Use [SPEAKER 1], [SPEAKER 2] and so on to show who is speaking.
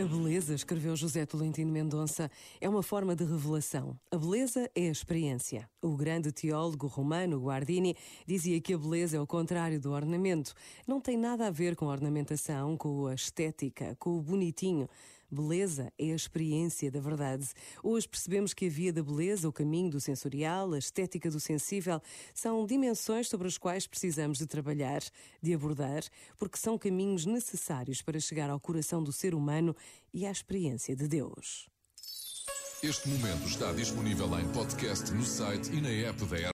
[SPEAKER 1] A beleza, escreveu José Tolentino Mendonça, é uma forma de revelação. A beleza é a experiência. O grande teólogo romano Guardini dizia que a beleza é o contrário do ornamento. Não tem nada a ver com a ornamentação, com a estética, com o bonitinho. Beleza é a experiência da verdade. Hoje percebemos que a via da beleza, o caminho do sensorial, a estética do sensível, são dimensões sobre as quais precisamos de trabalhar, de abordar, porque são caminhos necessários para chegar ao coração do ser humano e à experiência de Deus.
[SPEAKER 2] Este momento está disponível em podcast no site e na app da